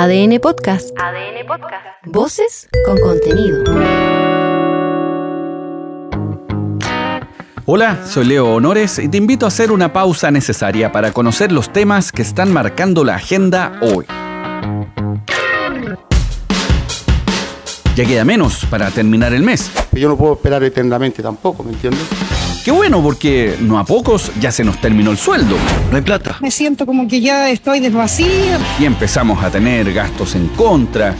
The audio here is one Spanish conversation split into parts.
ADN Podcast. ADN Podcast. Voces con contenido. Hola, soy Leo Honores y te invito a hacer una pausa necesaria para conocer los temas que están marcando la agenda hoy. Ya queda menos para terminar el mes. Yo no puedo esperar eternamente tampoco, ¿me entiendes? Qué bueno, porque no a pocos ya se nos terminó el sueldo. No hay plata. Me siento como que ya estoy desvacía. Y empezamos a tener gastos en contra.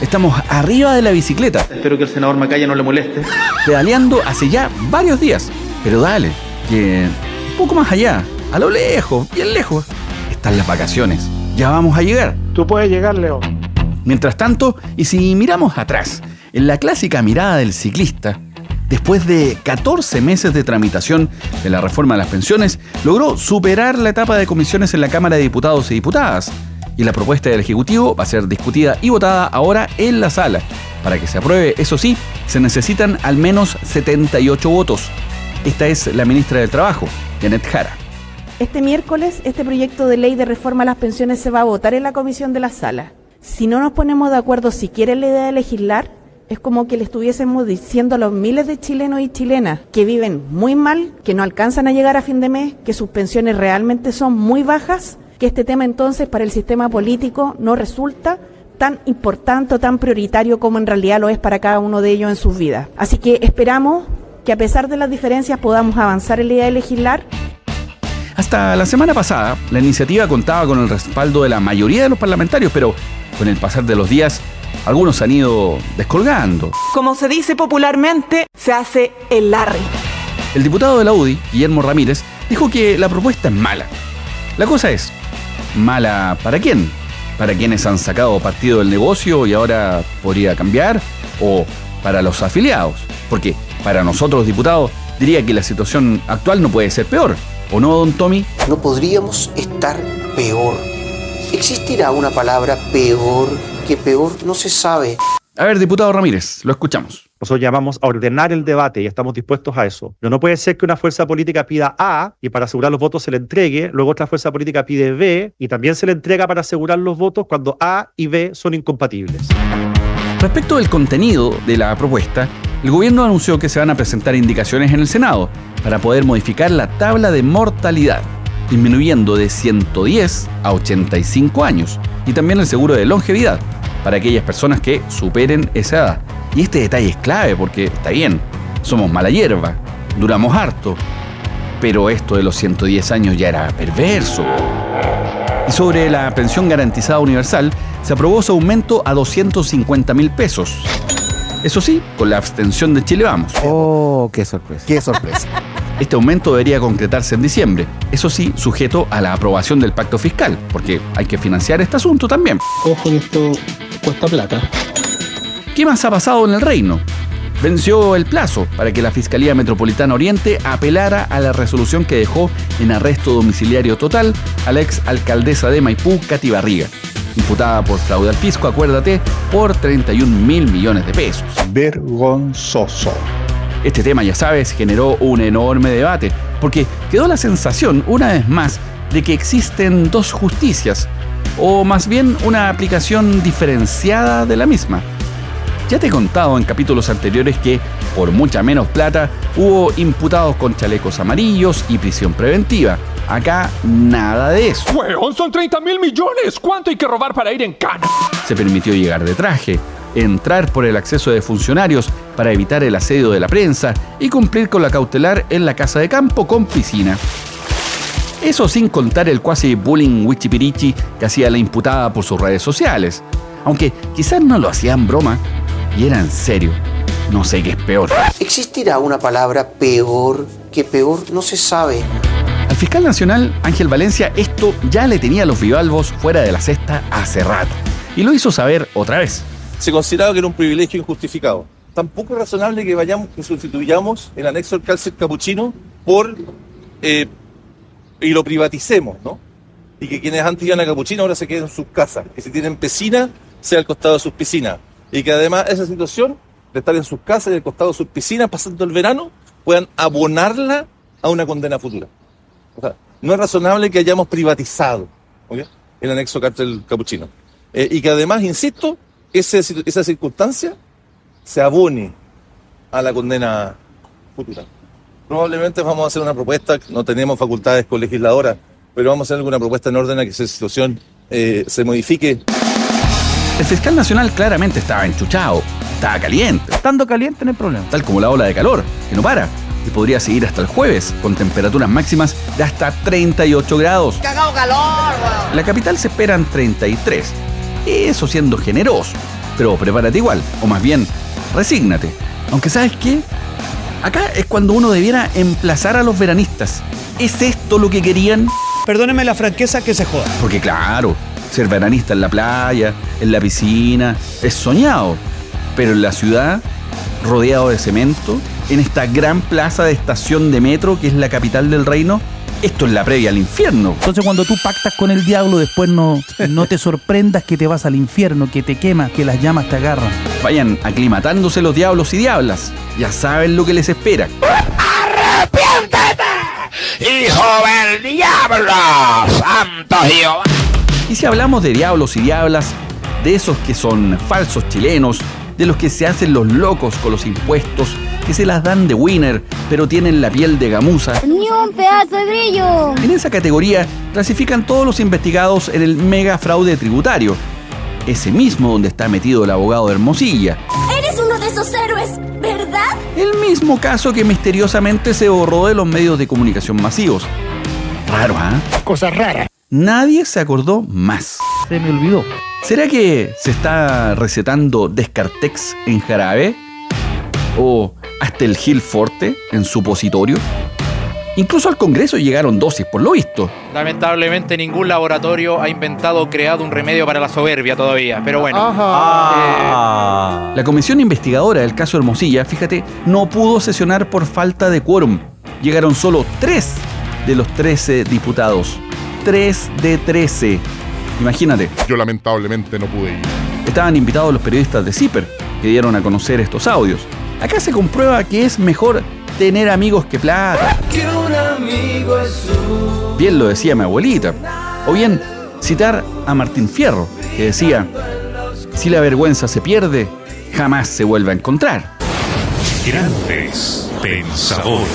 Estamos arriba de la bicicleta. Espero que el senador Macaya no le moleste. Pedaleando hace ya varios días. Pero dale, que un poco más allá, a lo lejos, bien lejos, están las vacaciones. Ya vamos a llegar. Tú puedes llegar, Leo. Mientras tanto, y si miramos atrás, en la clásica mirada del ciclista, después de 14 meses de tramitación de la reforma de las pensiones, logró superar la etapa de comisiones en la Cámara de Diputados y Diputadas. Y la propuesta del Ejecutivo va a ser discutida y votada ahora en la sala. Para que se apruebe, eso sí, se necesitan al menos 78 votos. Esta es la ministra del Trabajo, Janet Jara. Este miércoles este proyecto de ley de reforma a las pensiones se va a votar en la comisión de la sala. Si no nos ponemos de acuerdo si quiere la idea de legislar, es como que le estuviésemos diciendo a los miles de chilenos y chilenas que viven muy mal, que no alcanzan a llegar a fin de mes, que sus pensiones realmente son muy bajas, que este tema entonces para el sistema político no resulta tan importante o tan prioritario como en realidad lo es para cada uno de ellos en sus vidas. Así que esperamos que a pesar de las diferencias podamos avanzar en la idea de legislar Hasta la semana pasada, la iniciativa contaba con el respaldo de la mayoría de los parlamentarios, pero con el pasar de los días, algunos han ido descolgando. Como se dice popularmente, se hace el Larry. El diputado de la UDI, Guillermo Ramírez, dijo que la propuesta es mala. La cosa es, ¿mala para quién? ¿Para quienes han sacado partido del negocio y ahora podría cambiar? ¿O para los afiliados? Porque para nosotros los diputados diría que la situación actual no puede ser peor. ¿O no, don Tommy? No podríamos estar peor. ¿Existirá una palabra peor que peor? No se sabe. A ver, diputado Ramírez, lo escuchamos. Nosotros llamamos a ordenar el debate y estamos dispuestos a eso. Pero no puede ser que una fuerza política pida A y para asegurar los votos se le entregue, luego otra fuerza política pide B y también se le entrega para asegurar los votos cuando A y B son incompatibles. Respecto del contenido de la propuesta, el gobierno anunció que se van a presentar indicaciones en el Senado para poder modificar la tabla de mortalidad, disminuyendo de 110 a 85 años, y también el seguro de longevidad para aquellas personas que superen esa edad. Y este detalle es clave porque está bien, somos mala hierba, duramos harto, pero esto de los 110 años ya era perverso. Y sobre la pensión garantizada universal, se aprobó su aumento a 250 mil pesos. Eso sí, con la abstención de Chile Vamos. Oh, qué sorpresa. Qué sorpresa. Este aumento debería concretarse en diciembre, eso sí, sujeto a la aprobación del pacto fiscal, porque hay que financiar este asunto también. Ojo, esto cuesta plata. ¿Qué más ha pasado en el reino? Venció el plazo para que la Fiscalía Metropolitana Oriente apelara a la resolución que dejó en arresto domiciliario total a la ex alcaldesa de Maipú, Cati Barriga, imputada por fraude al fisco, acuérdate, por 31 mil millones de pesos. Vergonzoso. Este tema, ya sabes, generó un enorme debate, porque quedó la sensación, una vez más, de que existen dos justicias, o más bien una aplicación diferenciada de la misma. Ya te he contado en capítulos anteriores que, por mucha menos plata, hubo imputados con chalecos amarillos y prisión preventiva. Acá nada de eso. ¡Weón, son 30 mil millones! ¿Cuánto hay que robar para ir en cana? Se permitió llegar de traje, entrar por el acceso de funcionarios para evitar el asedio de la prensa y cumplir con la cautelar en la casa de campo con piscina. Eso sin contar el cuasi bullying wichipirichi que hacía la imputada por sus redes sociales. Aunque quizás no lo hacían broma y era en serio. No sé qué es peor. ¿Existirá una palabra peor que peor? No se sabe. Al fiscal nacional Ángel Valencia esto ya le tenía los bivalvos fuera de la cesta hace rato. Y lo hizo saber otra vez. Se consideraba que era un privilegio injustificado. Tampoco es razonable que vayamos, que sustituyamos el anexo del cárcel capuchino por eh, y lo privaticemos, ¿no? Y que quienes antes iban a capuchino ahora se queden en sus casas, que si tienen piscina, sea al costado de sus piscinas. Y que además esa situación de estar en sus casas y al costado de sus piscinas pasando el verano, puedan abonarla a una condena futura. O sea, no es razonable que hayamos privatizado el anexo cárcel capuchino. eh, y que además, insisto, ese, esa circunstancia se abone a la condena futura. Probablemente vamos a hacer una propuesta, no tenemos facultades colegisladoras, pero vamos a hacer alguna propuesta en orden a que esa situación eh, se modifique. El fiscal nacional claramente estaba enchuchado, estaba caliente. Estando caliente no hay problema. Tal como la ola de calor, que no para. Y podría seguir hasta el jueves, con temperaturas máximas de hasta 38 grados. ¡Cagado calor, En la capital se esperan 33. Eso siendo generoso. Pero prepárate igual, o más bien, resígnate. Aunque sabes qué, acá es cuando uno debiera emplazar a los veranistas. ¿Es esto lo que querían? Perdóneme la franqueza que se joda. Porque claro, ser veranista en la playa, en la piscina, es soñado. Pero en la ciudad, rodeado de cemento, en esta gran plaza de estación de metro que es la capital del reino, esto es la previa al infierno. Entonces cuando tú pactas con el diablo, después no, no te sorprendas que te vas al infierno, que te quema, que las llamas te agarran. Vayan aclimatándose los diablos y diablas. Ya saben lo que les espera. ¡Arrepiéntete! ¡Hijo del diablo! ¡Santo Jehová! Y si hablamos de diablos y diablas, de esos que son falsos chilenos, de los que se hacen los locos con los impuestos, que se las dan de winner, pero tienen la piel de gamuza. ¡Ni un pedazo de brillo! En esa categoría clasifican todos los investigados en el mega fraude tributario, ese mismo donde está metido el abogado de Hermosilla. Eres uno de esos héroes, ¿verdad? El mismo caso que misteriosamente se borró de los medios de comunicación masivos. Raro, ¿ah? Cosa rara. Nadie se acordó más. Se me olvidó. ¿Será que se está recetando Descartex en jarabe? ¿O hasta el Gil Forte en supositorio? Incluso al Congreso llegaron dosis, por lo visto. Lamentablemente ningún laboratorio ha inventado o creado un remedio para la soberbia todavía, pero bueno. Ah. La comisión investigadora del caso Hermosilla, fíjate, no pudo sesionar por falta de quórum. Llegaron solo tres de los 13 diputados. 3 de 13. Imagínate. Yo lamentablemente no pude ir. Estaban invitados los periodistas de CIPER, que dieron a conocer estos audios. Acá se comprueba que es mejor tener amigos que plata. Que un amigo es su... Bien lo decía mi abuelita. O bien citar a Martín Fierro, que decía, si la vergüenza se pierde, jamás se vuelve a encontrar. Grandes pensadores.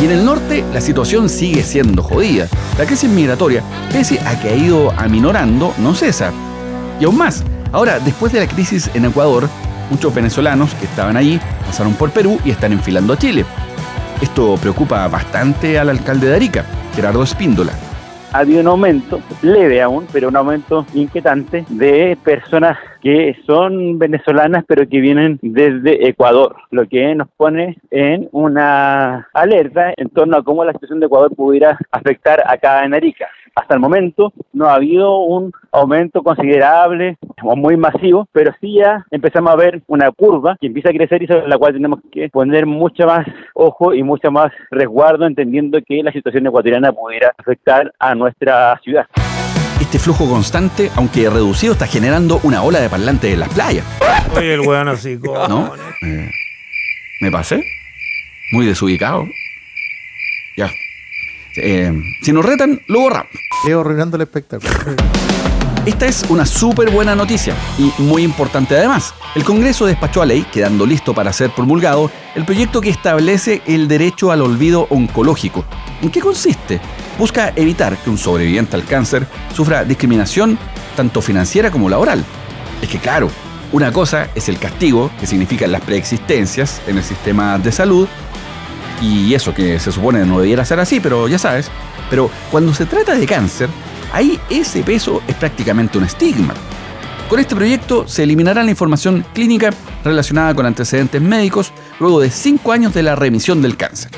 Y en el norte la situación sigue siendo jodida. La crisis migratoria, pese a que ha ido aminorando, no cesa. Y aún más, ahora después de la crisis en Ecuador, muchos venezolanos que estaban allí pasaron por Perú y están enfilando a Chile. Esto preocupa bastante al alcalde de Arica, Gerardo Espíndola. Ha habido un aumento, leve aún, pero un aumento inquietante de personas que son venezolanas pero que vienen desde Ecuador, lo que nos pone en una alerta en torno a cómo la situación de Ecuador pudiera afectar acá en Arica. Hasta el momento no ha habido un aumento considerable o muy masivo, pero sí ya empezamos a ver una curva que empieza a crecer y sobre la cual tenemos que poner mucho más ojo y mucho más resguardo, entendiendo que la situación ecuatoriana pudiera afectar a nuestra ciudad. Este flujo constante, aunque reducido, está generando una ola de parlantes en las playas. Oye, el weón así, ¿No? Eh, ¿Me pasé? Muy desubicado. Ya. Eh, si nos retan, lo borramos. Leo arruinando el espectáculo. Esta es una súper buena noticia y muy importante además. El Congreso despachó a ley, quedando listo para ser promulgado, el proyecto que establece el derecho al olvido oncológico. ¿En qué consiste? Busca evitar que un sobreviviente al cáncer sufra discriminación tanto financiera como laboral. Es que claro, una cosa es el castigo, que significan las preexistencias en el sistema de salud, y eso que se supone no debiera ser así, pero ya sabes. Pero cuando se trata de cáncer, ahí ese peso es prácticamente un estigma. Con este proyecto se eliminará la información clínica relacionada con antecedentes médicos luego de cinco años de la remisión del cáncer.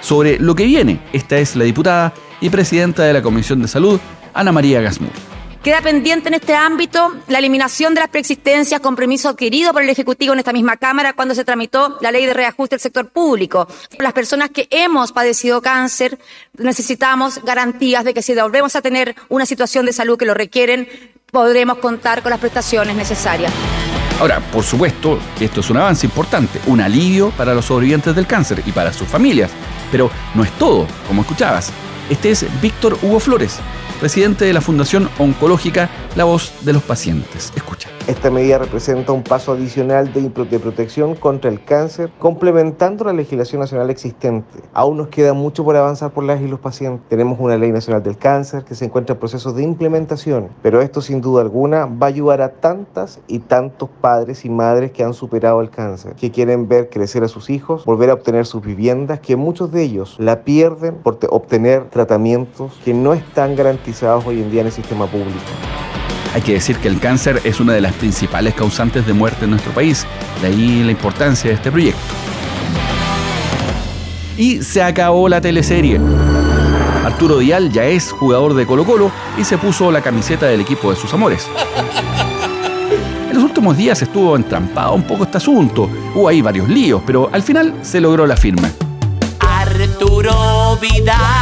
Sobre lo que viene, esta es la diputada y presidenta de la Comisión de Salud, Ana María Gasmur. Queda pendiente en este ámbito la eliminación de las preexistencias, compromiso adquirido por el Ejecutivo en esta misma Cámara cuando se tramitó la ley de reajuste del sector público. Las personas que hemos padecido cáncer necesitamos garantías de que si volvemos a tener una situación de salud que lo requieren, podremos contar con las prestaciones necesarias. Ahora, por supuesto esto es un avance importante, un alivio para los sobrevivientes del cáncer y para sus familias. Pero no es todo, como escuchabas. Este es Víctor Hugo Flores, presidente de la Fundación Oncológica La Voz de los Pacientes. Escucha. Esta medida representa un paso adicional de, protección contra el cáncer, complementando la legislación nacional existente. Aún nos queda mucho por avanzar por las y los pacientes. Tenemos una ley nacional del cáncer que se encuentra en proceso de implementación, pero esto sin duda alguna va a ayudar a tantas y tantos padres y madres que han superado el cáncer, que quieren ver crecer a sus hijos, volver a obtener sus viviendas, que muchos de ellos la pierden por obtener tratamientos que no están garantizados hoy en día en el sistema público. Hay que decir que el cáncer es una de las principales causantes de muerte en nuestro país, de ahí la importancia de este proyecto. Y se acabó la teleserie. Arturo Dial ya es jugador de Colo Colo y se puso la camiseta del equipo de sus amores. En los últimos días estuvo entrampado un poco este asunto. Hubo ahí varios líos, pero al final se logró la firma. Arturo Vidal.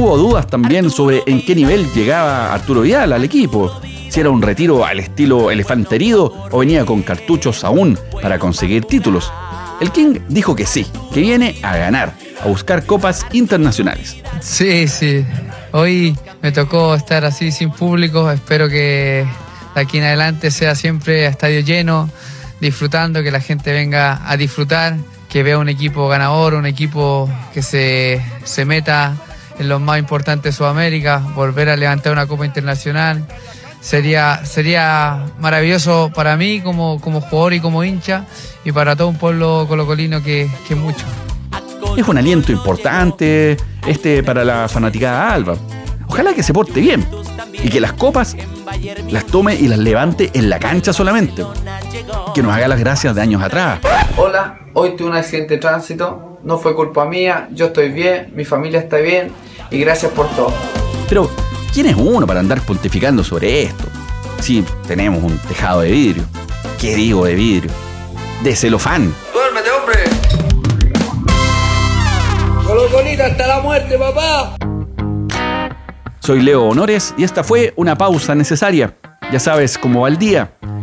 Hubo dudas también sobre en qué nivel llegaba Arturo Vidal al equipo. Si era un retiro al estilo elefante herido o venía con cartuchos aún para conseguir títulos. El King dijo que sí, que viene a ganar, a buscar copas internacionales. Sí, sí. Hoy me tocó estar así sin público. Espero que de aquí en adelante sea siempre a estadio lleno, disfrutando, que la gente venga a disfrutar, que vea un equipo ganador, un equipo que se, se meta en los más importantes de Sudamérica, volver a levantar una copa internacional. Sería, sería maravilloso para mí como, como jugador y como hincha y para todo un pueblo colocolino que, que mucho. Es un aliento importante este para la fanaticada Alba. Ojalá que se porte bien y que las copas las tome y las levante en la cancha solamente. Que nos haga las gracias de años atrás. Hola, hoy tuve un accidente de tránsito, no fue culpa mía, yo estoy bien, mi familia está bien y gracias por todo. Pero, ¿quién es uno para andar pontificando sobre esto? Si tenemos un tejado de vidrio. ¿Qué digo de vidrio? De celofán. ¡Duérmete, hombre! ¡Colocolita hasta la muerte, papá! Soy Leo Honores y esta fue una pausa necesaria. Ya sabes cómo va el día.